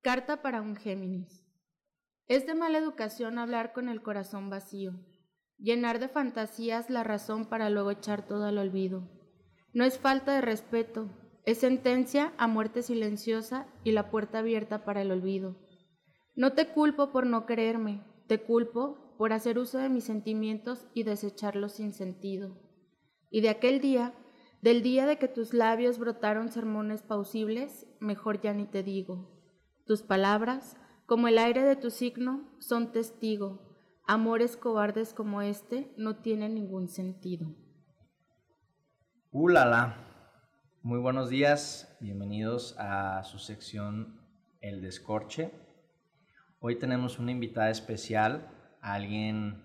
Carta para un Géminis. Es de mala educación hablar con el corazón vacío, llenar de fantasías la razón para luego echar todo al olvido. No es falta de respeto, es sentencia a muerte silenciosa y la puerta abierta para el olvido. No te culpo por no quererme, te culpo por hacer uso de mis sentimientos y desecharlos sin sentido. Y de aquel día, del día de que tus labios brotaron sermones pausibles, mejor ya ni te digo. Tus palabras, como el aire de tu signo, son testigo. Amores cobardes como este no tienen ningún sentido. ¡Ulala! Muy buenos días, bienvenidos a su sección El Descorche. Hoy tenemos una invitada especial, alguien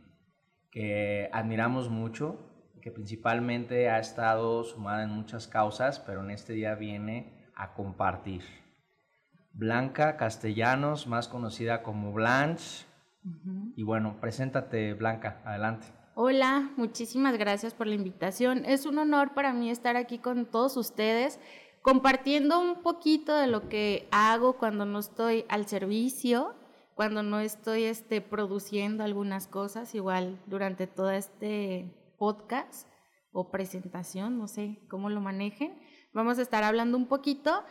que admiramos mucho, que principalmente ha estado sumada en muchas causas, pero en este día viene a compartir. Blanca Castellanos, más conocida como Blanche. Y bueno, preséntate Blanca, adelante. Hola, muchísimas gracias por la invitación. Es un honor para mí estar aquí con todos ustedes, compartiendo un poquito de lo que hago cuando no estoy al servicio, cuando no estoy este, produciendo algunas cosas, igual durante todo este podcast o presentación, no sé cómo lo manejen. Vamos a estar hablando un poquito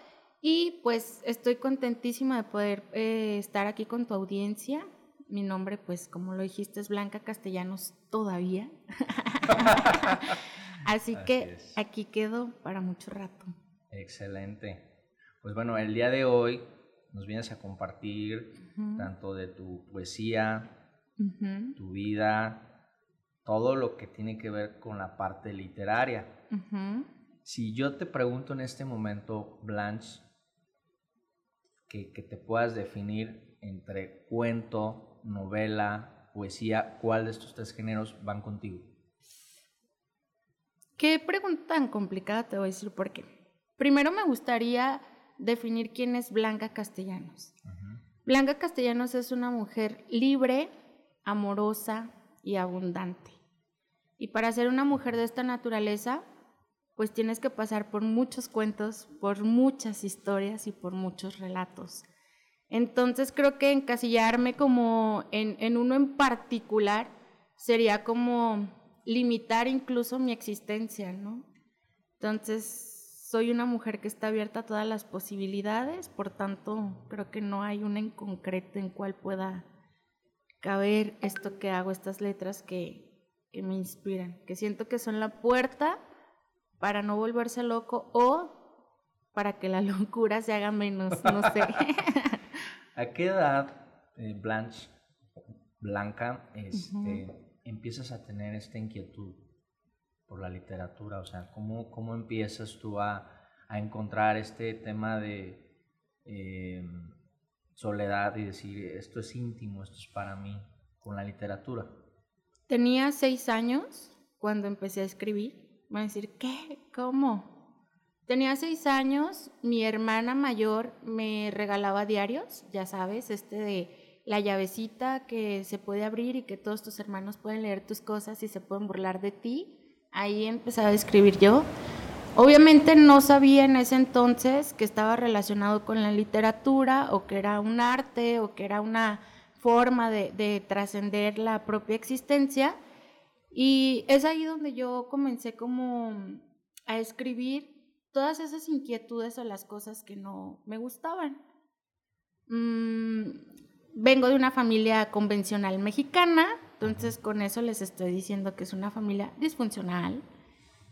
y pues estoy contentísima de poder eh, estar aquí con tu audiencia. Mi nombre, pues como lo dijiste, es Blanca Castellanos todavía. Así, que aquí quedo para mucho rato. Excelente. Pues bueno, el día de hoy nos vienes a compartir tanto de tu poesía, tu vida, todo lo que tiene que ver con la parte literaria. Si yo te pregunto en este momento, Blanche, que, te puedas definir entre cuento, novela, poesía, ¿cuál de estos tres géneros van contigo? Qué pregunta tan complicada te voy a decir por qué. Primero me gustaría definir quién es Blanca Castellanos. Blanca Castellanos es una mujer libre, amorosa y abundante. Y para ser una mujer de esta naturaleza, pues tienes que pasar por muchos cuentos, por muchas historias y por muchos relatos. Entonces creo que encasillarme como en, uno en particular sería como limitar incluso mi existencia, ¿no? Entonces soy una mujer que está abierta a todas las posibilidades, por tanto creo que no hay una en concreto en cual pueda caber esto que hago, estas letras que, que me inspiran, que siento que son la puerta para no volverse loco o para que la locura se haga menos, no sé. ¿A qué edad, eh, Blanche, Blanca, este, empiezas a tener esta inquietud por la literatura? O sea, ¿cómo, cómo empiezas tú a, encontrar este tema de em, soledad y decir, esto es íntimo, esto es para mí, con la literatura? Tenía seis años cuando empecé a escribir Va a decir, ¿qué? ¿Cómo? Tenía seis años, mi hermana mayor me regalaba diarios, ya sabes, este de la llavecita que se puede abrir y que todos tus hermanos pueden leer tus cosas y se pueden burlar de ti. Ahí empezaba a escribir yo. Obviamente no sabía en ese entonces que estaba relacionado con la literatura o que era un arte o que era una forma de, de trascender la propia existencia y es ahí donde yo comencé como a escribir todas esas inquietudes o las cosas que no me gustaban. Mm, vengo de una familia convencional mexicana, entonces con eso les estoy diciendo que es una familia disfuncional.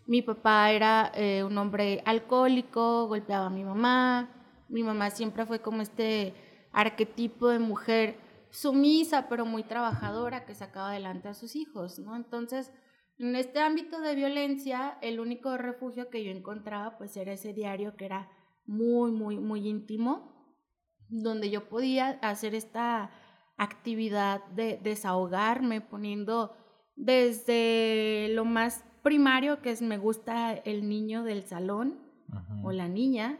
Mi papá era eh, un hombre alcohólico, golpeaba a mi mamá. Mi mamá siempre fue como este arquetipo de mujer sumisa, pero muy trabajadora, que sacaba adelante a sus hijos, ¿no? Entonces, en este ámbito de violencia, el único refugio que yo encontraba, pues era ese diario que era muy, muy, muy íntimo, donde yo podía hacer esta actividad de desahogarme, poniendo desde lo más primario, que es me gusta el niño del salón o la niña,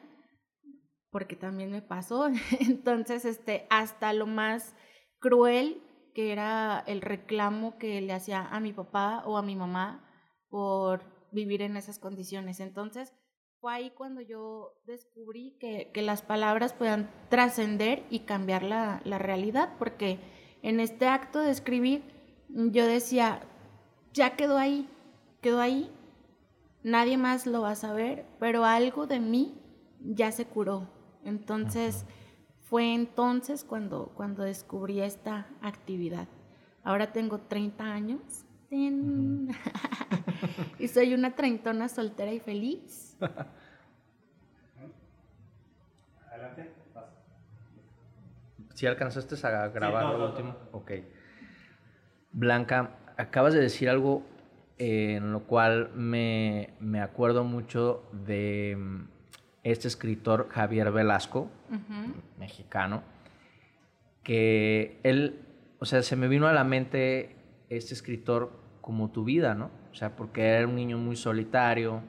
porque también me pasó, entonces, este, hasta lo más cruel que era el reclamo que le hacía a mi papá o a mi mamá por vivir en esas condiciones. Entonces, fue ahí cuando yo descubrí que, las palabras puedan trascender y cambiar la, la, realidad, porque en este acto de escribir yo decía, ya quedó ahí, quedó ahí, nadie más lo va a saber, pero algo de mí ya se curó. Entonces, fue entonces cuando, cuando descubrí esta actividad. Ahora tengo 30 años y soy una treintona soltera y feliz. Adelante. Si alcanzaste a grabar lo último. Ok. Blanca, acabas de decir algo en lo cual me, me acuerdo mucho de mm, este escritor Javier Velasco, mexicano, que él, o sea, se me vino a la mente este escritor como tu vida, ¿no? O sea, porque era un niño muy solitario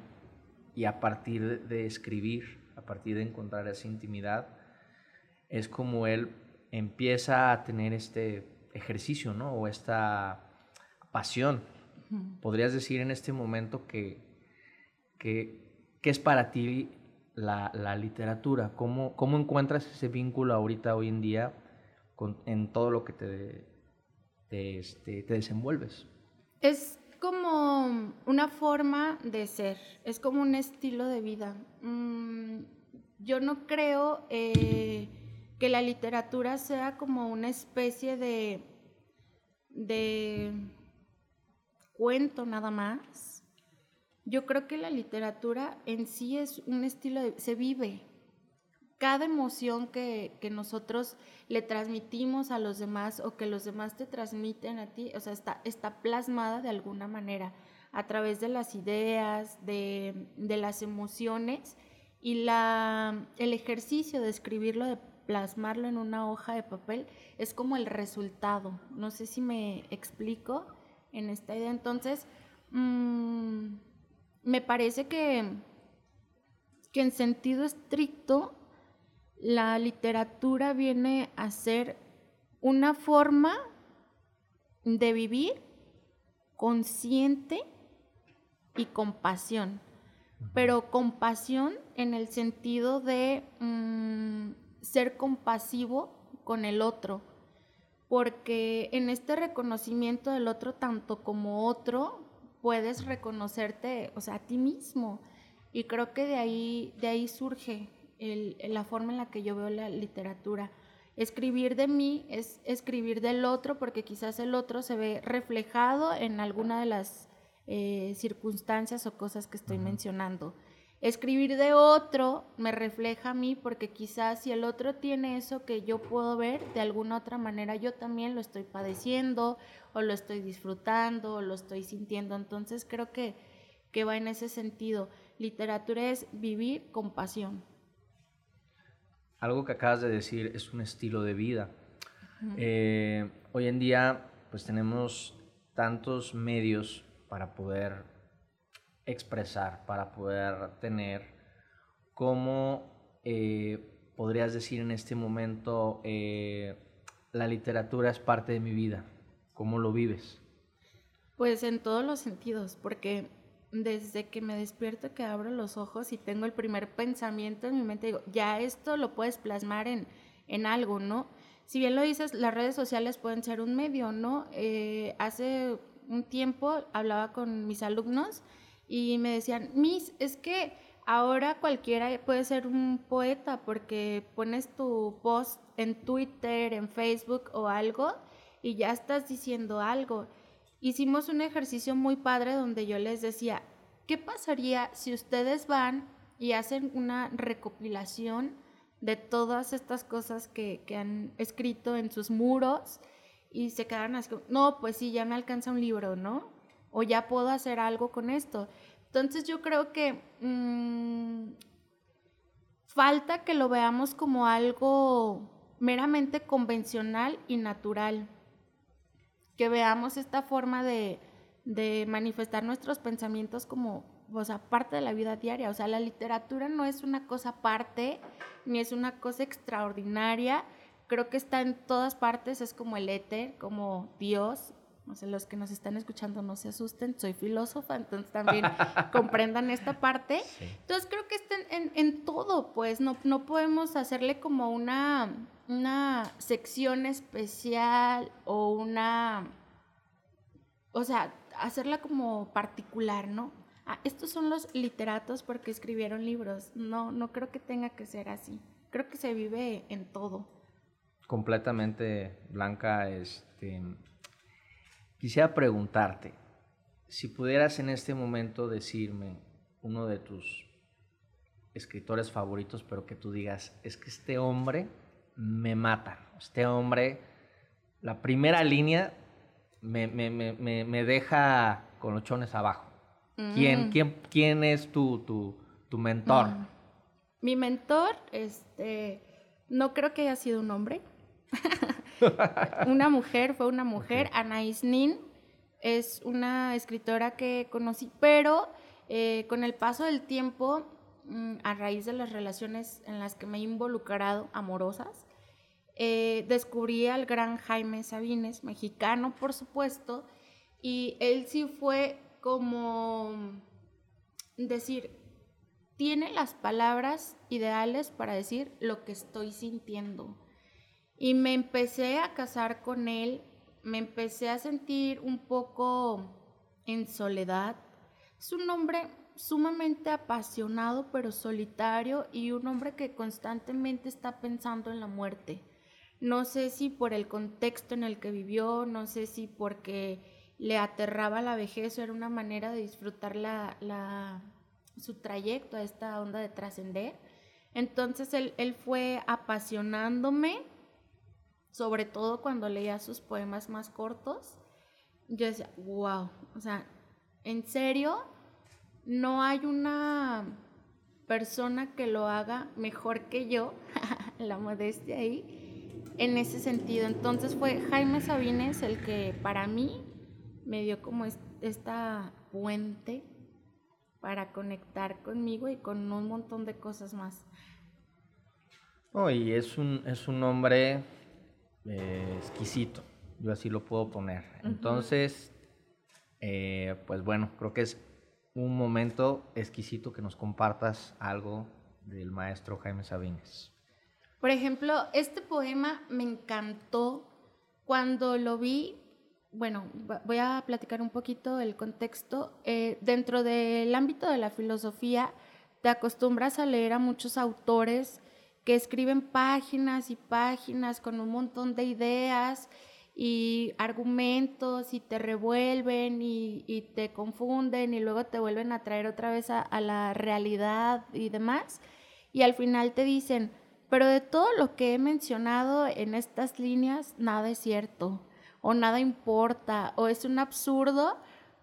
y a partir de escribir, a partir de encontrar esa intimidad, es como él empieza a tener este ejercicio, ¿no? O esta pasión. ¿Podrías decir en este momento que, que, es para ti la, literatura? ¿Cómo, ¿Cómo, encuentras ese vínculo ahorita, hoy en día, en todo lo que te, te, este, te desenvuelves? Es como una forma de ser, es como un estilo de vida. Mm, yo no creo eh, que la literatura sea como una especie de, de cuento nada más. Yo creo que la literatura en sí es un estilo de... se vive, cada emoción que, nosotros le transmitimos a los demás o que los demás te transmiten a ti, o sea, está, está plasmada de alguna manera a través de las ideas, de, las emociones y la, el ejercicio de escribirlo, de plasmarlo en una hoja de papel, es como el resultado. No sé si me explico en esta idea. Entonces, mm, me parece que, que en sentido estricto, la literatura viene a ser una forma de vivir consciente y compasión, pero compasión en el sentido de mm, ser compasivo con el otro, porque en este reconocimiento del otro, tanto como otro, puedes reconocerte, o sea, a ti mismo. Y creo que de ahí, de ahí surge la forma en la que yo veo la literatura. Escribir de mí es escribir del otro porque quizás el otro se ve reflejado en alguna de las eh, circunstancias o cosas que estoy mencionando. Escribir de otro me refleja a mí porque quizás si el otro tiene eso que yo puedo ver, de alguna otra manera yo también lo estoy padeciendo o lo estoy disfrutando o lo estoy sintiendo. Entonces creo que, que va en ese sentido. Literatura es vivir con pasión algo que acabas de decir es un estilo de vida. Eh, hoy en día, pues tenemos tantos medios para poder expresar, para poder tener, ¿cómo eh, podrías decir en este momento eh, la literatura es parte de mi vida? ¿Cómo lo vives? Pues en todos los sentidos, porque desde que me despierto, que abro los ojos y tengo el primer pensamiento en mi mente, digo, ya esto lo puedes plasmar en, en algo, ¿no? Si bien lo dices, las redes sociales pueden ser un medio, ¿no? Eh, hace un tiempo hablaba con mis alumnos y me decían, Miss, es que ahora cualquiera puede ser un poeta porque pones tu post en Twitter, en Facebook o algo y ya estás diciendo algo hicimos un ejercicio muy padre donde yo les decía, ¿qué pasaría si ustedes van y hacen una recopilación de todas estas cosas que, han escrito en sus muros y se quedaron así, no, pues sí, ya me alcanza un libro, ¿no? O ya puedo hacer algo con esto. Entonces yo creo que mm, falta que lo veamos como algo meramente convencional y natural que veamos esta forma de, manifestar nuestros pensamientos como, o sea, parte de la vida diaria. O sea, la literatura no es una cosa aparte, ni es una cosa extraordinaria. Creo que está en todas partes, es como el éter, como Dios, O sea, los que nos están escuchando no se asusten, soy filósofa, entonces también comprendan esta parte. Entonces creo que está en, en, todo, pues no, no podemos hacerle como una, una sección especial o una, o sea, hacerla como particular, ¿no? Ah, estos son los literatos porque escribieron libros. No, no creo que tenga que ser así. Creo que se vive en todo. Completamente, Blanca, este Quisiera preguntarte, si pudieras en este momento decirme uno de tus escritores favoritos, pero que tú digas, es que este hombre me mata, este hombre, la primera línea me, deja con los chones abajo. ¿Quién, mm. quién, quién es tu, tu, mentor? Mm. Mi mentor, este, no creo que haya sido un hombre. una mujer, fue una mujer, Anaïs Nin, es una escritora que conocí, pero eh, con el paso del tiempo, mm, a raíz de las relaciones en las que me he involucrado, amorosas, eh, descubrí al gran Jaime Sabines, mexicano, por supuesto, y él sí fue como decir, tiene las palabras ideales para decir lo que estoy sintiendo. Y me empecé a casar con él, me empecé a sentir un poco en soledad. Es un hombre sumamente apasionado pero solitario y un hombre que constantemente está pensando en la muerte. No sé si por el contexto en el que vivió, no sé si porque le aterraba la vejez o era una manera de disfrutar la, su trayecto a esta onda de trascender. Entonces él, él fue apasionándome sobre todo cuando leía sus poemas más cortos, yo decía, wow, o sea, en serio, no hay una persona que lo haga mejor que yo, la modestia ahí, en ese sentido. Entonces fue Jaime Sabines el que para mí me dio como esta puente para conectar conmigo y con un montón de cosas más. Y es un, es un hombre eh, exquisito, yo así lo puedo poner. Entonces, eh, pues bueno, creo que es un momento exquisito que nos compartas algo del maestro Jaime Sabines. Por ejemplo, este poema me encantó cuando lo vi. Bueno, voy a platicar un poquito el contexto. Eh, dentro del ámbito de la filosofía, te acostumbras a leer a muchos autores que escriben páginas y páginas con un montón de ideas y argumentos y te revuelven y, te confunden y luego te vuelven a traer otra vez a, a, la realidad y demás. Y al final te dicen, pero de todo lo que he mencionado en estas líneas, nada es cierto o nada importa o es un absurdo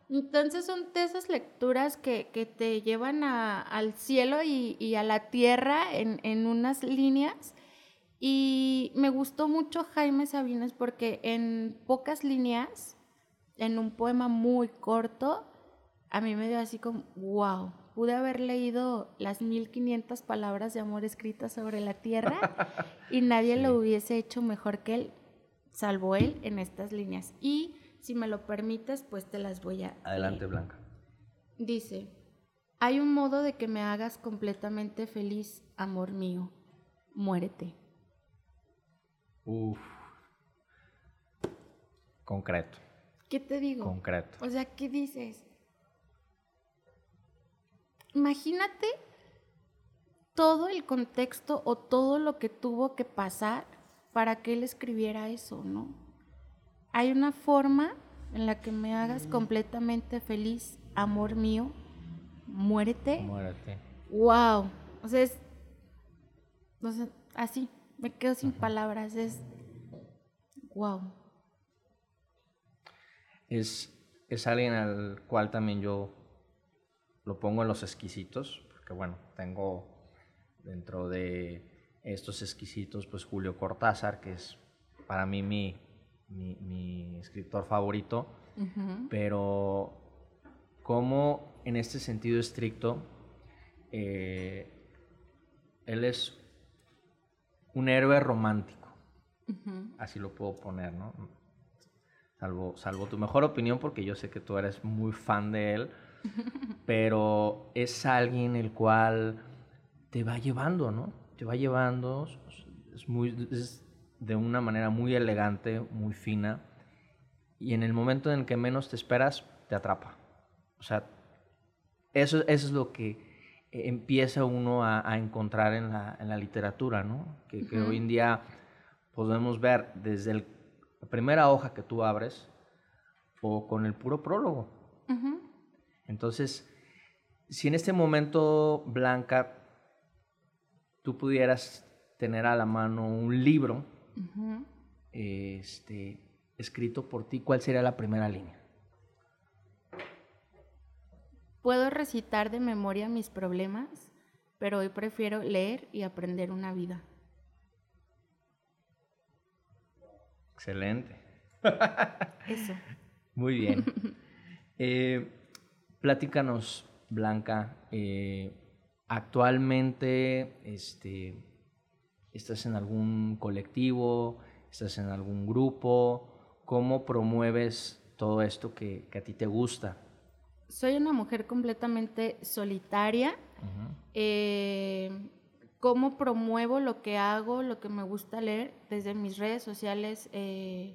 entonces son de esas lecturas que, te llevan al cielo y, a la tierra en, unas líneas. Y me gustó mucho Jaime Sabines porque en pocas líneas, en un poema muy corto, a mí me dio así como, wow, pude haber leído las 1500 palabras de amor escritas sobre la tierra y nadie lo hubiese hecho mejor que él, salvo él en estas líneas. Y si me lo permites, pues te las voy a... Adelante, Blanca. Dice, hay un modo de que me hagas completamente feliz, amor mío. Muérete. Uf. Concreto. ¿Qué te digo? Concreto. O sea, ¿qué dices? Imagínate todo el contexto o todo lo que tuvo que pasar para que él escribiera eso, ¿no? Hay una forma en la que me hagas completamente feliz, amor mío, muérete. Muérete. Wow. O sea, es, así, me quedo sin palabras, es wow. Es, es alguien al cual también yo lo pongo en los exquisitos, porque bueno, tengo dentro de estos exquisitos, pues Julio Cortázar, que es para mí mi, mi, escritor favorito, pero como en este sentido estricto, eh, él es un héroe romántico, así lo puedo poner, ¿no? salvo, salvo tu mejor opinión, porque yo sé que tú eres muy fan de él, pero es alguien el cual te va llevando, ¿no? Te va llevando, es, muy, es de una manera muy elegante, muy fina, y en el momento en el que menos te esperas, te atrapa. O sea, eso, eso es lo que empieza uno a, encontrar en la, en la, literatura, ¿no? Que, que, hoy en día podemos ver desde el, la primera hoja que tú abres o con el puro prólogo. Entonces, si en este momento, Blanca, tú pudieras tener a la mano un libro este, escrito por ti, ¿cuál sería la primera línea? Puedo recitar de memoria mis problemas, pero hoy prefiero leer y aprender una vida. Excelente. Eso. Muy bien. Eh, platícanos, Blanca. Eh, actualmente, este, ¿estás en algún colectivo? ¿Estás en algún grupo? ¿Cómo promueves todo esto que, que a ti te gusta? soy una mujer completamente solitaria. Eh, ¿Cómo promuevo lo que hago, lo que me gusta leer desde mis redes sociales eh,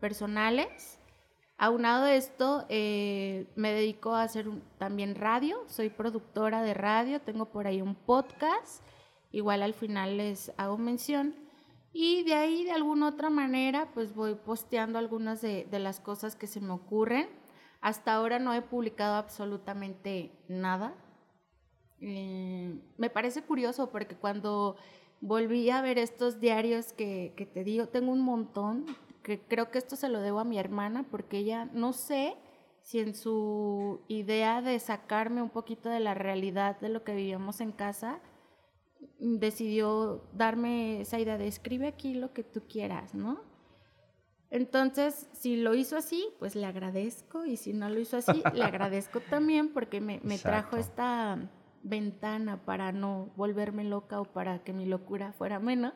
personales? Aunado a esto, eh, me dedico a hacer también radio, soy productora de radio, tengo por ahí un podcast, igual al final les hago mención. Y de ahí, de alguna otra manera, pues voy posteando algunas de las cosas que se me ocurren hasta ahora no he publicado absolutamente nada. Eh, me parece curioso porque cuando volví a ver estos diarios que, que, te digo, tengo un montón, que creo que esto se lo debo a mi hermana porque ella, no sé si en su idea de sacarme un poquito de la realidad de lo que vivíamos en casa, decidió darme esa idea de escribe aquí lo que tú quieras, ¿no? Entonces, si lo hizo así, pues le agradezco y si no lo hizo así, le agradezco también porque me, trajo esta ventana para no volverme loca o para que mi locura fuera menos.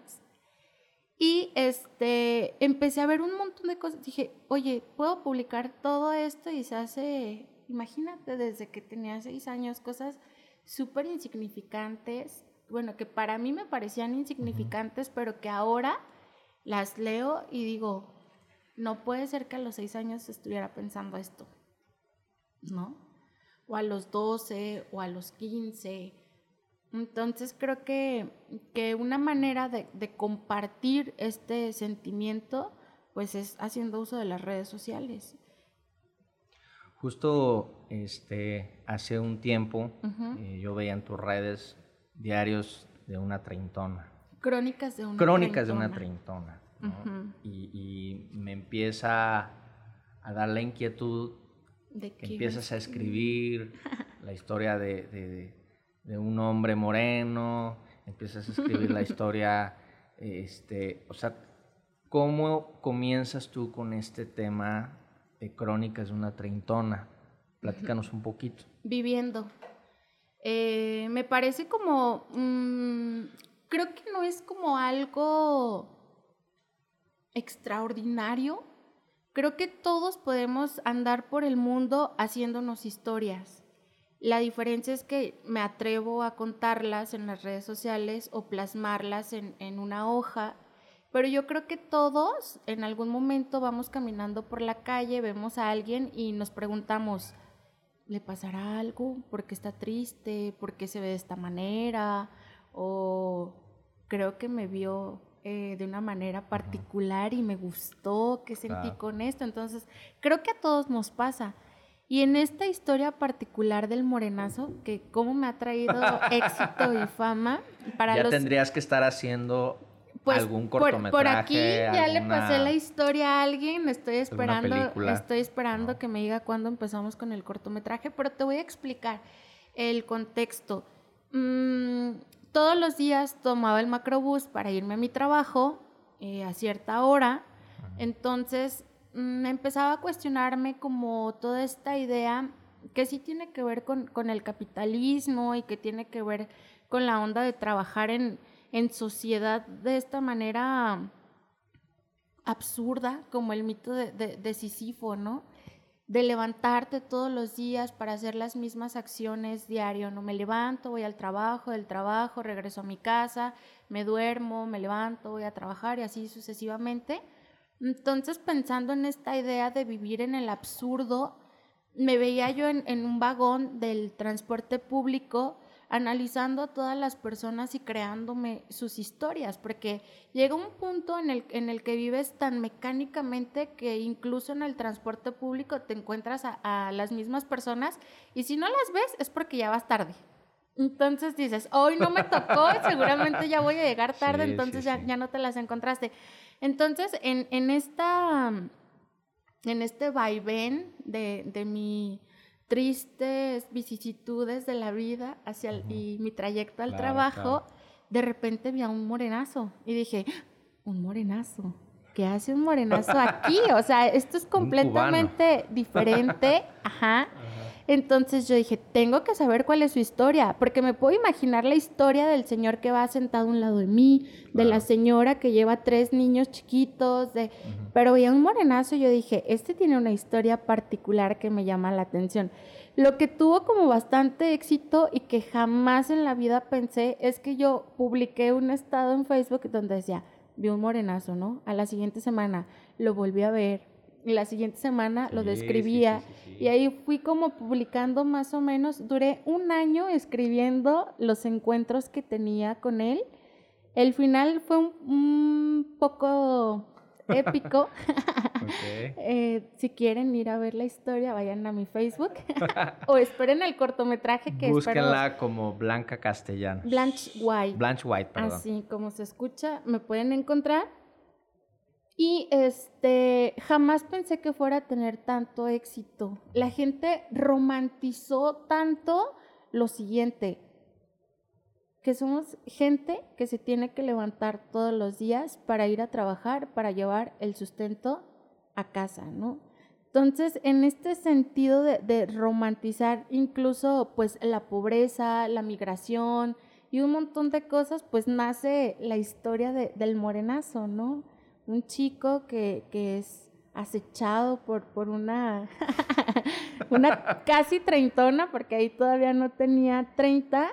Y este, empecé a ver un montón de cosas. Dije, oye, puedo publicar todo esto y se hace, imagínate, desde que tenía seis años, cosas súper insignificantes. Bueno, que para mí me parecían insignificantes, pero que ahora las leo y digo, no puede ser que a los seis años estuviera pensando esto, ¿no? O a los 12 o a los 15. Entonces creo que, que una manera de, compartir este sentimiento pues es haciendo uso de las redes sociales. Justo este, hace un tiempo eh, yo veía en tus redes diarios de una treintona. Crónicas de una Crónicas de una treintona y, me empieza a dar la inquietud ¿De que empiezas a escribir la historia de, un hombre moreno, empiezas a escribir la historia, este, o sea, ¿cómo comienzas tú con este tema de crónicas de una treintona? Platícanos un poquito. Viviendo. Eh, me parece como, mm, creo que no es como algo extraordinario, creo que todos podemos andar por el mundo haciéndonos historias. La diferencia es que me atrevo a contarlas en las redes sociales o plasmarlas en, en, una hoja, pero yo creo que todos en algún momento vamos caminando por la calle, vemos a alguien y nos preguntamos, ¿le pasará algo? ¿Por qué está triste? ¿Por qué se ve de esta manera? O creo que me vio eh, de una manera particular y me gustó, que sentí con esto. Entonces, creo que a todos nos pasa. Y en esta historia particular del morenazo, que cómo me ha traído éxito y fama, para ya tendrías que estar haciendo pues, algún cortometraje. Por, aquí ya le pasé la historia a alguien, estoy esperando, estoy esperando que me diga cuándo empezamos con el cortometraje, pero te voy a explicar el contexto. Mm, todos los días tomaba el macrobús para irme a mi trabajo eh, a cierta hora. Entonces me mm, empezaba a cuestionarme como toda esta idea que sí tiene que ver con, el capitalismo y que tiene que ver con la onda de trabajar en, en sociedad de esta manera absurda como el mito de, de, Sísifo, ¿no? de levantarte todos los días para hacer las mismas acciones diario, no me levanto, voy al trabajo, del trabajo, regreso a mi casa, me duermo, me levanto, voy a trabajar y así sucesivamente. Entonces, pensando en esta idea de vivir en el absurdo, me veía yo en un vagón del transporte público analizando a todas las personas y creándome sus historias, porque llega un punto en el, en el que vives tan mecánicamente que incluso en el transporte público te encuentras a, las mismas personas y si no las ves es porque ya vas tarde. Entonces dices, hoy no me tocó, seguramente ya voy a llegar tarde, entonces Ya, ya no te las encontraste. Entonces, en, en, esta, en este vaivén de, de mi tristes vicisitudes de la vida hacia y mi trayecto al trabajo, de repente vi a un morenazo y dije, un morenazo, ¿qué hace un morenazo aquí? O sea, esto es completamente diferente, ajá. Entonces yo dije, tengo que saber cuál es su historia, porque me puedo imaginar la historia del señor que va sentado a un lado de mí, de la señora que lleva tres niños chiquitos, de... pero veía un morenazo y yo dije, este tiene una historia particular que me llama la atención. Lo que tuvo como bastante éxito y que jamás en la vida pensé es que yo publiqué un estado en Facebook donde decía, vi un morenazo, ¿no? A la siguiente semana lo volví a ver, la siguiente semana lo describía y ahí fui como publicando más o menos, duré un año escribiendo los encuentros que tenía con él. El final fue un, poco épico. Eh, si quieren ir a ver la historia, vayan a mi Facebook o esperen el cortometraje que Búsquenla como Blanca Castellana. Blanche White. Blanche White, perdón. Así como se escucha, me pueden encontrar. Y este, jamás pensé que fuera a tener tanto éxito. La gente romantizó tanto lo siguiente, que somos gente que se tiene que levantar todos los días para ir a trabajar, para llevar el sustento a casa, ¿no? Entonces, en este sentido de, romantizar incluso pues la pobreza, la migración y un montón de cosas, pues nace la historia del morenazo, ¿no? Un chico que, es acechado por, por una, una casi treintona, porque ahí todavía no tenía treinta,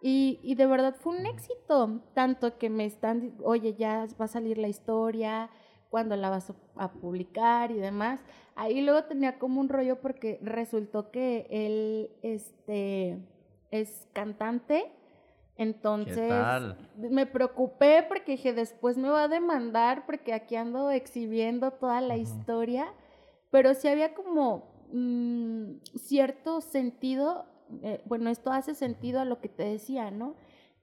y, y, de verdad fue un éxito, tanto que me están, oye, ya va a salir la historia, cuándo la vas a publicar y demás. Ahí luego tenía como un rollo porque resultó que él este, es cantante entonces me preocupé porque dije, después me va a demandar porque aquí ando exhibiendo toda la historia, pero sí había como mm, cierto sentido, eh, bueno, esto hace sentido a lo que te decía, ¿no?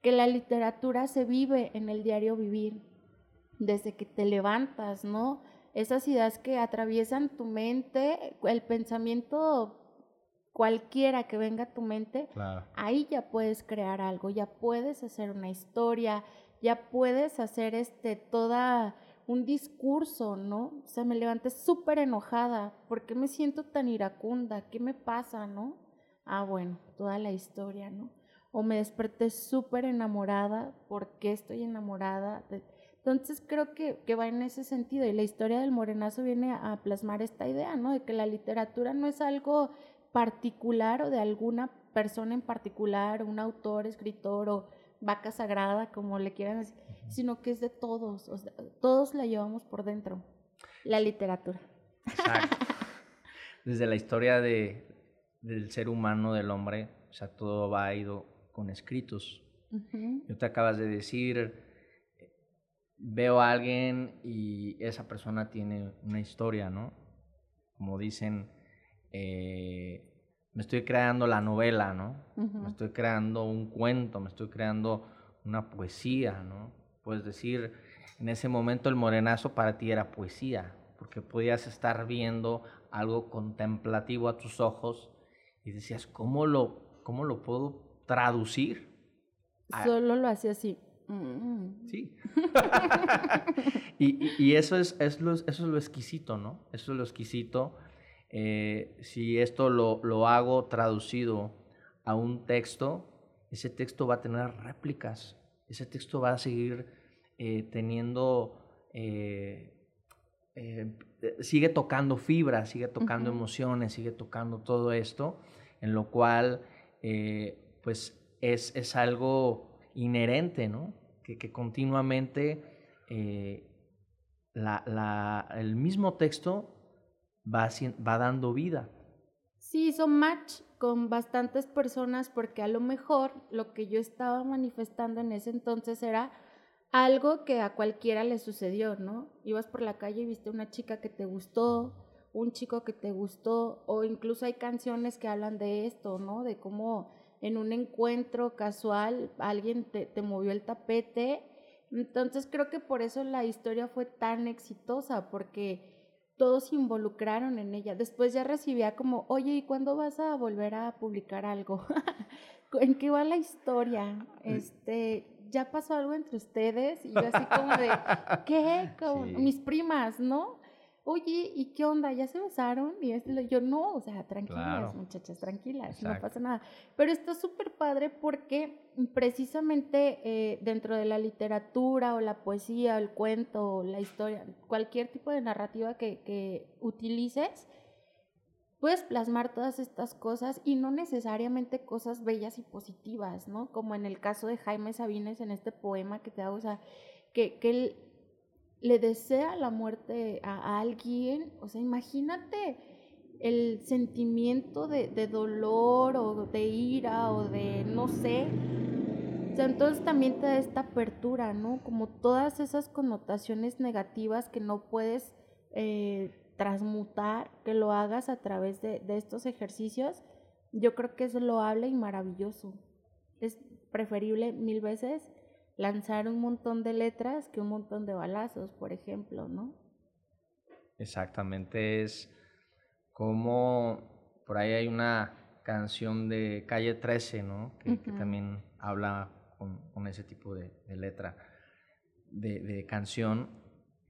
Que la literatura se vive en el diario vivir, desde que te levantas, ¿no? Esas ideas que atraviesan tu mente, el pensamiento cualquiera que venga a tu mente, ahí ya puedes crear algo, ya puedes hacer una historia, ya puedes hacer este toda un discurso, ¿no? O sea, me levanté súper enojada, ¿por qué me siento tan iracunda? ¿Qué me pasa, no? Ah, bueno, toda la historia, ¿no? O me desperté súper enamorada, ¿por qué estoy enamorada? Entonces creo que, que, va en ese sentido y la historia del morenazo viene a plasmar esta idea, ¿no? De que la literatura no es algo particular o de alguna persona en particular, un autor, escritor o vaca sagrada, como le quieran decir, sino que es de todos, o sea, todos la llevamos por dentro, la literatura. Exacto. Desde la historia de, del ser humano, del hombre, o sea, todo va ido con escritos. Yo te acabas de decir, veo a alguien y esa persona tiene una historia, ¿no? Como dicen, eh, me estoy creando la novela, ¿no? Me estoy creando un cuento, me estoy creando una poesía, ¿no? Puedes decir, en ese momento el morenazo para ti era poesía, porque podías estar viendo algo contemplativo a tus ojos y decías, ¿cómo lo, cómo lo puedo traducir? Solo lo hacía así. Mm. Sí. y, y, eso, es, es lo, eso es lo exquisito, ¿no? Eso es lo exquisito eh, si esto lo, hago traducido a un texto, ese texto va a tener réplicas, ese texto va a seguir eh, teniendo eh, eh, sigue tocando fibras, sigue tocando emociones, sigue tocando todo esto, en lo cual pues es, es, algo inherente, ¿no? Que, que continuamente la, la, el mismo texto va, dando vida. Sí, hizo match con bastantes personas porque a lo mejor lo que yo estaba manifestando en ese entonces era algo que a cualquiera le sucedió, ¿no? Ibas por la calle y viste una chica que te gustó, un chico que te gustó, o incluso hay canciones que hablan de esto, ¿no? De cómo en un encuentro casual alguien te movió el tapete. Entonces creo que por eso la historia fue tan exitosa, porque todos se involucraron en ella. Después ya recibía como, oye, ¿y cuándo vas a volver a publicar algo? ¿En qué va la historia? Este, ya pasó algo entre ustedes y yo así como de, ¿qué? Como, Mis primas, ¿no? Oye, ¿y qué onda? ¿Ya se besaron? Y este, yo, no, o sea, tranquilas, muchachas, tranquilas, no pasa nada. Pero está súper padre porque precisamente eh, dentro de la literatura o la poesía o el cuento o la historia, cualquier tipo de narrativa que, que utilices, puedes plasmar todas estas cosas y no necesariamente cosas bellas y positivas, ¿no? Como en el caso de Jaime Sabines en este poema que te hago, o sea, que, que él le desea la muerte a alguien, o sea, imagínate el sentimiento de, dolor o de ira o de no sé. O sea, entonces también te da esta apertura, ¿no? Como todas esas connotaciones negativas que no puedes eh, transmutar, que lo hagas a través de, de estos ejercicios, yo creo que es loable y maravilloso. Es preferible mil veces lanzar un montón de letras que un montón de balazos, por ejemplo, ¿no? Exactamente, es como por ahí hay una canción de Calle 13, ¿no? Que, también habla con, ese tipo de, letra, de, canción.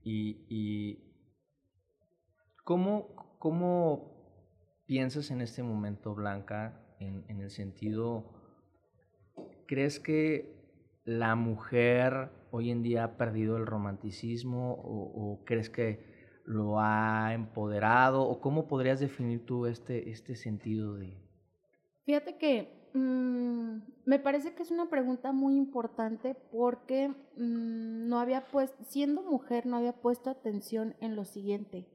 Y, ¿cómo, ¿cómo, piensas en este momento, Blanca, en, en el sentido, ¿crees que la mujer hoy en día ha perdido el romanticismo o, crees que lo ha empoderado o cómo podrías definir tú este, este sentido de... Fíjate que mm, me parece que es una pregunta muy importante porque mm, no había puesto, siendo mujer no había puesto atención en lo siguiente.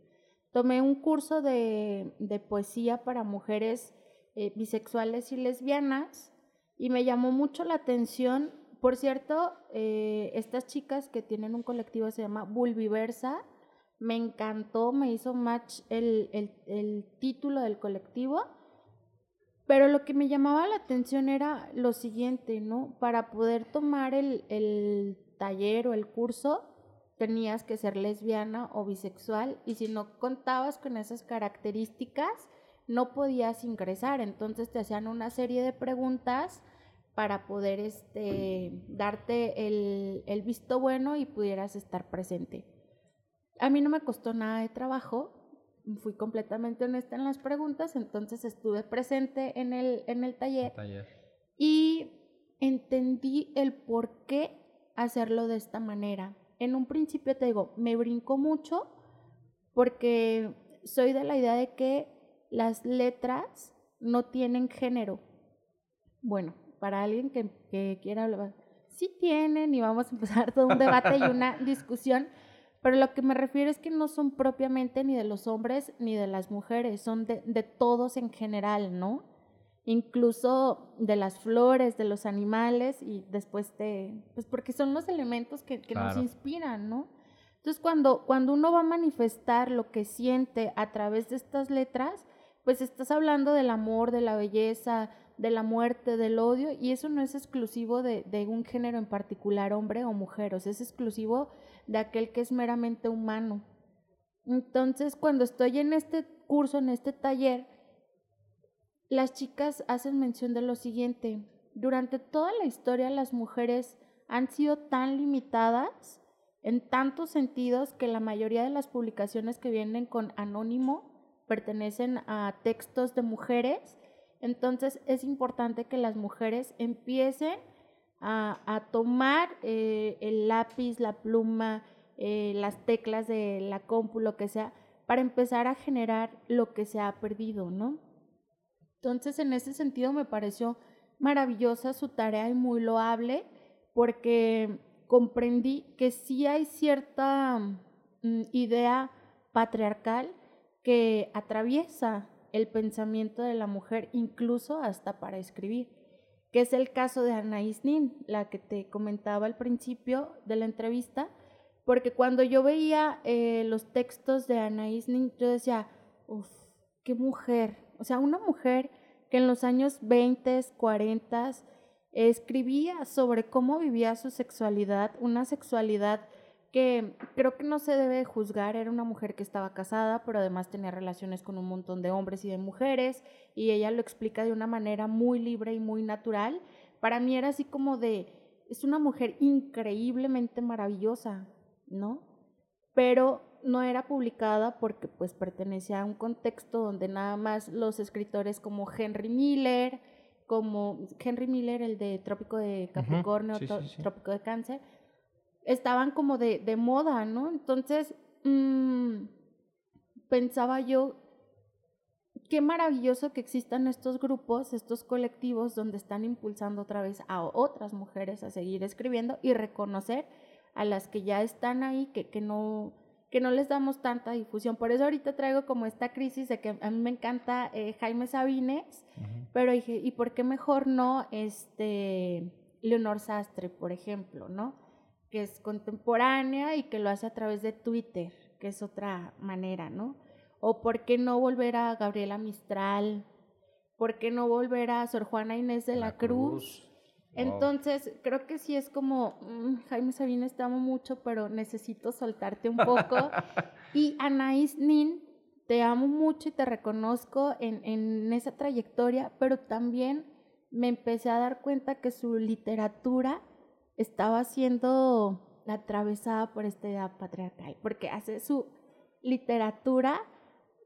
Tomé un curso de, poesía para mujeres eh, bisexuales y lesbianas y me llamó mucho la atención por cierto, eh, estas chicas que tienen un colectivo se llama Bulbiversa. Me encantó, me hizo match el, el, título del colectivo. Pero lo que me llamaba la atención era lo siguiente, ¿no? Para poder tomar el, el taller o el curso, tenías que ser lesbiana o bisexual y si no contabas con esas características, no podías ingresar. Entonces te hacían una serie de preguntas para poder este, darte el, visto bueno y pudieras estar presente. A mí no me costó nada de trabajo, fui completamente honesta en las preguntas, entonces estuve presente en el, en el taller, y entendí el por qué hacerlo de esta manera. En un principio te digo, me brincó mucho porque soy de la idea de que las letras no tienen género. Bueno, para alguien que, quiera hablar, sí tienen y vamos a empezar todo un debate y una discusión, pero lo que me refiero es que no son propiamente ni de los hombres ni de las mujeres, son de, todos en general, ¿no? Incluso de las flores, de los animales y después de, pues porque son los elementos que, nos inspiran, ¿no? Entonces cuando, cuando uno va a manifestar lo que siente a través de estas letras, pues estás hablando del amor, de la belleza, de la muerte, del odio, y eso no es exclusivo de, un género en particular, hombre o mujer, es exclusivo de aquel que es meramente humano. Entonces, cuando estoy en este curso, en este taller, las chicas hacen mención de lo siguiente, durante toda la historia las mujeres han sido tan limitadas en tantos sentidos que la mayoría de las publicaciones que vienen con anónimo pertenecen a textos de mujeres entonces es importante que las mujeres empiecen a, tomar eh, el lápiz, la pluma, eh, las teclas de la compu, lo que sea, para empezar a generar lo que se ha perdido, ¿no? Entonces, en ese sentido me pareció maravillosa su tarea y muy loable porque comprendí que sí hay cierta mm, idea patriarcal que atraviesa el pensamiento de la mujer, incluso hasta para escribir, que es el caso de Anaïs Nin, la que te comentaba al principio de la entrevista, porque cuando yo veía eh, los textos de Anaïs Nin, yo decía, uff, qué mujer, o sea, una mujer que en los años 20, 40 escribía sobre cómo vivía su sexualidad, una sexualidad que creo que no se debe juzgar, era una mujer que estaba casada, pero además tenía relaciones con un montón de hombres y de mujeres, y ella lo explica de una manera muy libre y muy natural. Para mí era así como de, es una mujer increíblemente maravillosa, ¿no? Pero no era publicada porque pues pertenecía a un contexto donde nada más los escritores como Henry Miller, como Henry Miller, el de Trópico de Capricornio, Trópico de Cáncer, estaban como de, de moda, ¿no? Entonces, mmm, pensaba yo, qué maravilloso que existan estos grupos, estos colectivos donde están impulsando otra vez a otras mujeres a seguir escribiendo y reconocer a las que ya están ahí, que, que no que no les damos tanta difusión. Por eso ahorita traigo como esta crisis de que a mí me encanta eh, Jaime Sabines, pero dije, ¿y por qué mejor no este Leonor Sastre, por ejemplo, no? Que es contemporánea y que lo hace a través de Twitter, que es otra manera, ¿no? O por qué no volver a Gabriela Mistral, por qué no volver a Sor Juana Inés de la, Cruz. Entonces, creo que sí es como, mm, Jaime Sabines te amo mucho, pero necesito soltarte un poco. y Anaís Nin, te amo mucho y te reconozco en, en esa trayectoria, pero también me empecé a dar cuenta que su literatura estaba siendo atravesada por esta idea patriarcal, porque hace su literatura,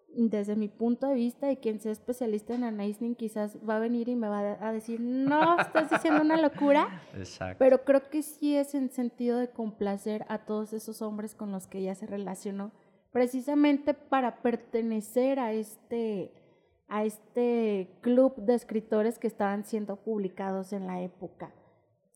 desde mi punto de vista, de quien sea especialista en anaisning, quizás va a venir y me va a decir, no, estás diciendo una locura. Exacto. Pero creo que sí es en sentido de complacer a todos esos hombres con los que ella se relacionó, precisamente para pertenecer a este, a este club de escritores que estaban siendo publicados en la época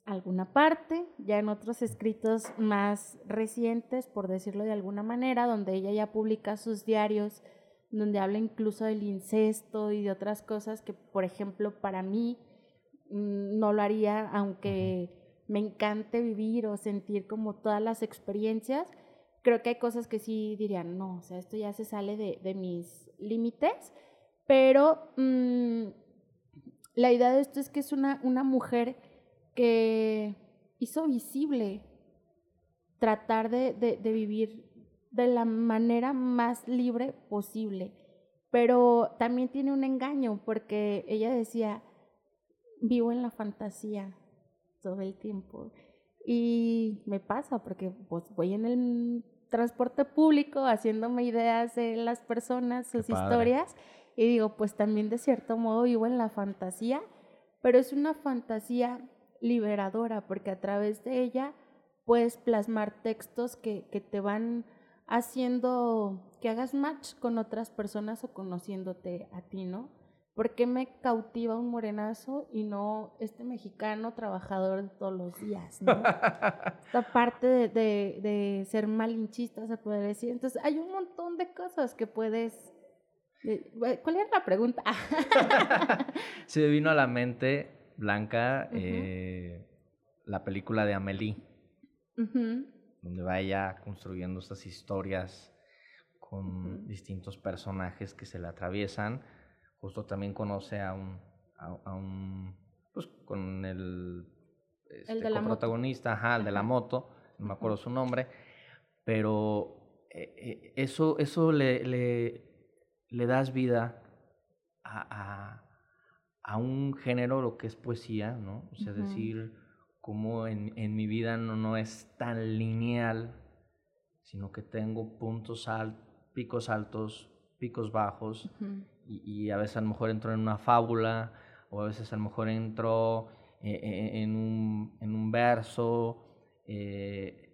alguna parte, ya en otros escritos más recientes, por decirlo de alguna manera, donde ella ya publica sus diarios, donde habla incluso del incesto y de otras cosas que, por ejemplo, para mí mm, no lo haría, aunque me encante vivir o sentir como todas las experiencias, creo que hay cosas que sí dirían, no, o sea, esto ya se sale de, mis límites, pero mm, la idea de esto es que es una, una mujer que hizo visible tratar de, vivir de la manera más libre posible. Pero también tiene un engaño porque ella decía, vivo en la fantasía todo el tiempo. Y me pasa porque pues, voy en el transporte público haciéndome ideas de las personas, sus historias, y digo, pues también de cierto modo vivo en la fantasía, pero es una fantasía liberadora porque a través de ella puedes plasmar textos que, que te van haciendo que hagas match con otras personas o conociéndote a ti, ¿no? ¿Por qué me cautiva un morenazo y no este mexicano trabajador de todos los días? ¿no? Esta parte de, de, de, ser malinchista, se puede decir. Entonces, hay un montón de cosas que puedes... ¿Cuál era la pregunta? Se me vino a la mente Blanca, eh, la película de Amélie, donde va ella construyendo estas historias con distintos personajes que se le atraviesan. Justo también conoce a un, a, un pues con el, este, el protagonista, ajá, el de la moto, no me acuerdo su nombre, pero eh, eh, eso, eso le, le, le das vida a a un género, lo que es poesía, ¿no? O sea, decir cómo en, en, mi vida no, no es tan lineal, sino que tengo puntos altos, picos altos, picos bajos, y, y, a veces a lo mejor entro en una fábula, o a veces a lo mejor entro eh, eh, en, un, en un verso. Eh,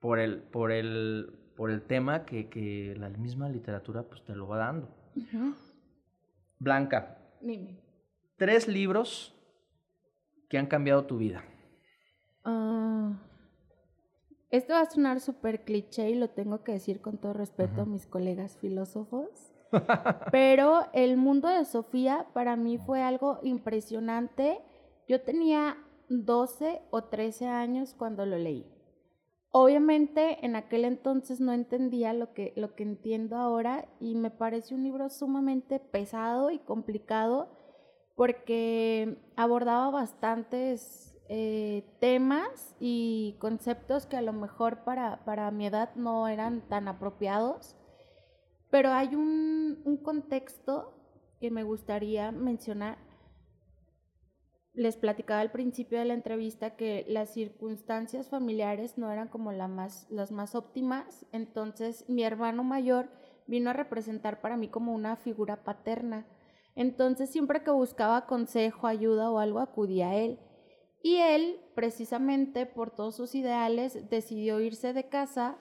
por el, por el, por el tema que, que la misma literatura pues, te lo va dando. Blanca, Dime. tres libros que han cambiado tu vida. Ah, esto va a sonar súper cliché y lo tengo que decir con todo respeto a mis colegas filósofos. Pero el mundo de Sofía para mí fue algo impresionante. Yo tenía 12 o 13 años cuando lo leí. Obviamente en aquel entonces no entendía lo que, lo que entiendo ahora y me parece un libro sumamente pesado y complicado porque abordaba bastantes eh, temas y conceptos que a lo mejor para, para, mi edad no eran tan apropiados, pero hay un, un contexto que me gustaría mencionar. Les platicaba al principio de la entrevista que las circunstancias familiares no eran como las más óptimas, entonces mi hermano mayor vino a representar para mí como una figura paterna. Entonces siempre que buscaba consejo, ayuda o algo, acudía a él. Y él, precisamente por todos sus ideales, decidió irse de casa,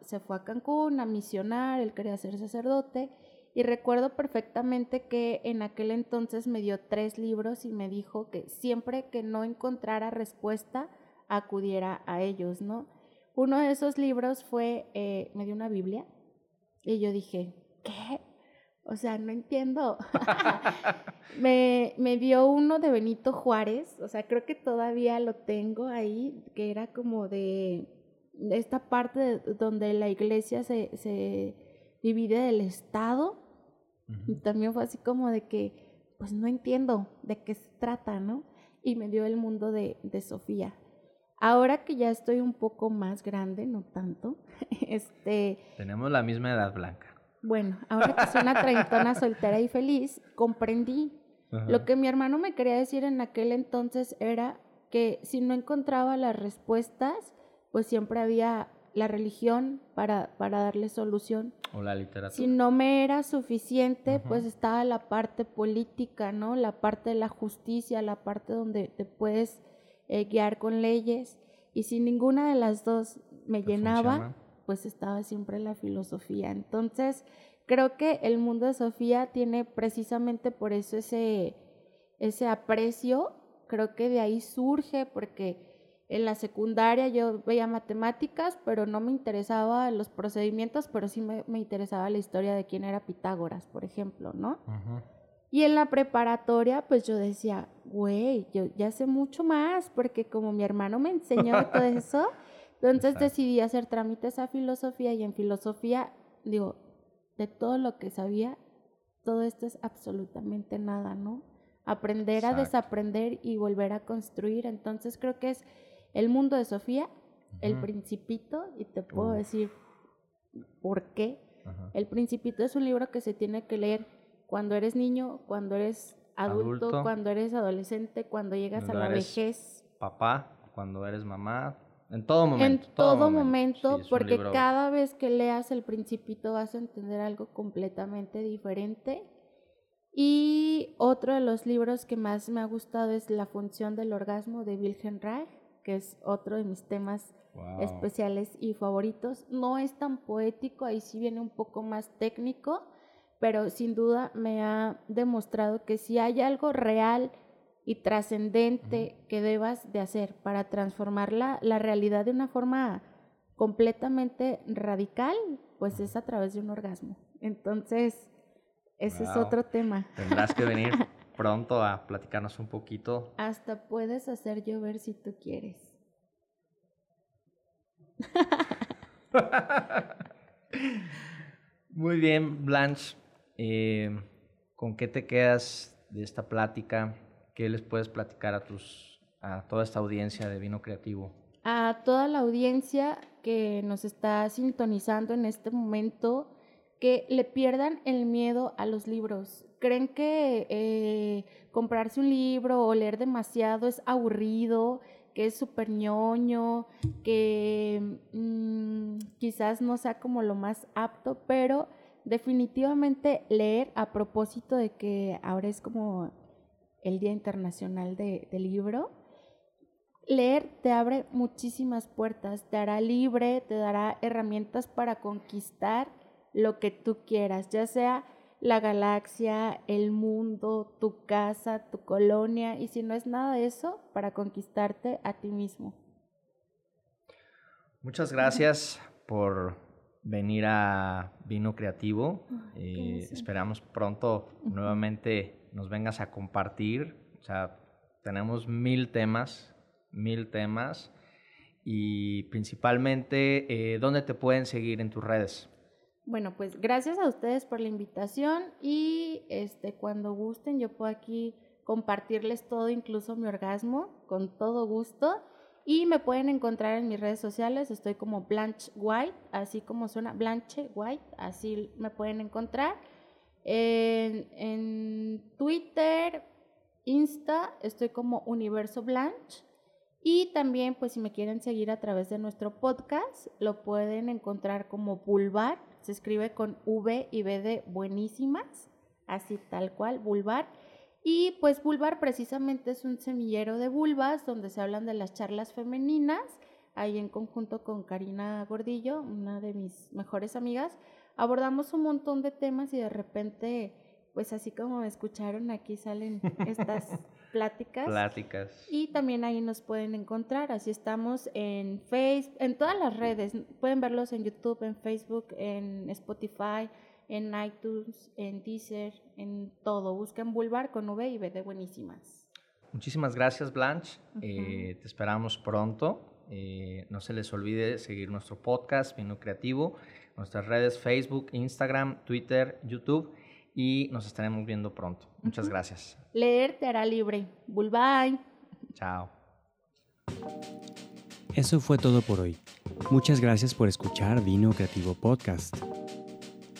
se fue a Cancún a misionar, él quería ser sacerdote. Y recuerdo perfectamente que en aquel entonces me dio tres libros y me dijo que siempre que no encontrara respuesta, acudiera a ellos, ¿no? Uno de esos libros fue, eh, me dio una Biblia y yo dije, ¿qué? O sea, no entiendo. me, me, dio uno de Benito Juárez, o sea, creo que todavía lo tengo ahí, que era como de, esta parte donde la iglesia se, se divide del Estado. Y también fue así como de que, pues no entiendo de qué se trata, ¿no? Y me dio el mundo de, de Sofía. Ahora que ya estoy un poco más grande, no tanto, este... Tenemos la misma edad blanca. Bueno, ahora que soy una treintona soltera y feliz, comprendí. Lo que mi hermano me quería decir en aquel entonces era que si no encontraba las respuestas, pues siempre había la religión para, para darle solución. O la literatura. Si no me era suficiente, pues estaba la parte política, ¿no? La parte de la justicia, la parte donde te puedes eh, guiar con leyes. Y si ninguna de las dos me llenaba, pues estaba siempre la filosofía. Entonces, creo que el mundo de Sofía tiene precisamente por eso ese, ese aprecio, creo que de ahí surge, porque en la secundaria yo veía matemáticas, pero no me interesaba los procedimientos, pero sí me, interesaba la historia de quién era Pitágoras, por ejemplo, ¿no? Y en la preparatoria, pues yo decía, güey, yo ya sé mucho más, porque como mi hermano me enseñó todo eso, entonces decidí hacer trámites a filosofía y en filosofía, digo, de todo lo que sabía, todo esto es absolutamente nada, ¿no? Aprender a desaprender y volver a construir. Entonces creo que es el mundo de Sofía, el principito, y te puedo decir por qué. El principito es un libro que se tiene que leer cuando eres niño, cuando eres adulto, cuando eres adolescente, cuando llegas a la vejez. Papá, cuando eres mamá, en todo momento. En todo, momento, porque cada vez que leas El Principito vas a entender algo completamente diferente. Y otro de los libros que más me ha gustado es La función del orgasmo de Wilhelm Reich, que es otro de mis temas especiales y favoritos. No es tan poético, ahí sí viene un poco más técnico, pero sin duda me ha demostrado que si hay algo real, y trascendente que debas de hacer para transformar la, realidad de una forma completamente radical, pues es a través de un orgasmo. Entonces, ese es otro tema. Tendrás que venir pronto a platicarnos un poquito. Hasta puedes hacer llover si tú quieres. Muy bien, Blanche. Eh, ¿Con qué te quedas de esta plática? ¿Qué les puedes platicar a, tus, a toda esta audiencia de Vino Creativo? A toda la audiencia que nos está sintonizando en este momento, que le pierdan el miedo a los libros. ¿Creen que eh, comprarse un libro o leer demasiado es aburrido, que es súper ñoño, que mm, quizás no sea como lo más apto, pero definitivamente leer a propósito de que ahora es como el Día Internacional de, del Libro, Leer te abre muchísimas puertas, te hará libre, te dará herramientas para conquistar lo que tú quieras, ya sea la galaxia, el mundo, tu casa, tu colonia, y si no es nada de eso, para conquistarte a ti mismo. Muchas gracias por venir a Vino Creativo. Eh, esperamos pronto nuevamente nos vengas a compartir. O sea, tenemos mil temas, mil temas. Y principalmente, eh, ¿dónde te pueden seguir en tus redes? Bueno, pues gracias a ustedes por la invitación y este, cuando gusten yo puedo aquí compartirles todo, incluso mi orgasmo, con todo gusto. Y me pueden encontrar en mis redes sociales, estoy como Blanche White, así como suena Blanche White, así me pueden encontrar. En, en Twitter, Insta, estoy como Universo Blanche. Y también, pues si me quieren seguir a través de nuestro podcast, lo pueden encontrar como Bulbar, se escribe con V y B de buenísimas, así tal cual, Bulbar. Y pues Bulbar precisamente es un semillero de vulvas donde se hablan de las charlas femeninas, ahí en conjunto con Karina Gordillo, una de mis mejores amigas, abordamos un montón de temas y de repente, pues así como me escucharon, aquí salen estas pláticas. Pláticas. Y también ahí nos pueden encontrar, así estamos en Facebook, en todas las redes, pueden verlos en YouTube, en Facebook, en Spotify, en iTunes, en Deezer, en todo. Busquen Bulbar con V y B de buenísimas. Muchísimas gracias, Blanche. Eh, te esperamos pronto. Eh, no se les olvide seguir nuestro podcast, Vino Creativo, nuestras redes Facebook, Instagram, Twitter, YouTube y nos estaremos viendo pronto. Muchas gracias. Leer te hará libre. Bulbay. Chao. Eso fue todo por hoy. Muchas gracias por escuchar Vino Creativo Podcast.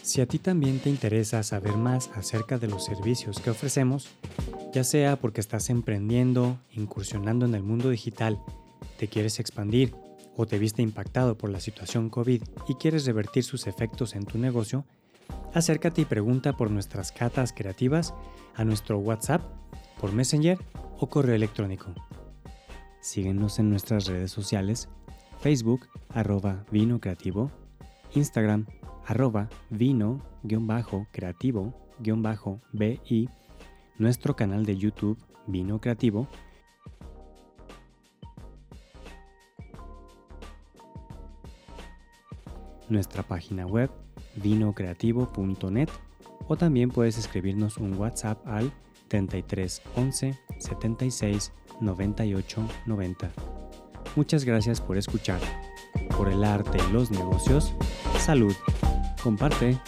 Si a ti también te interesa saber más acerca de los servicios que ofrecemos, ya sea porque estás emprendiendo, incursionando en el mundo digital, te quieres expandir o te viste impactado por la situación COVID y quieres revertir sus efectos en tu negocio, acércate y pregunta por nuestras catas creativas a nuestro WhatsApp, por Messenger o correo electrónico. Síguenos en nuestras redes sociales, Facebook, arroba vino creativo, Instagram, arroba vino-creativo-bi, nuestro canal de YouTube Vino Creativo, nuestra página web vinocreativo.net o también puedes escribirnos un WhatsApp al 33 11 76 98 90. Muchas gracias por escuchar. Por el arte y los negocios, salud. Comparte.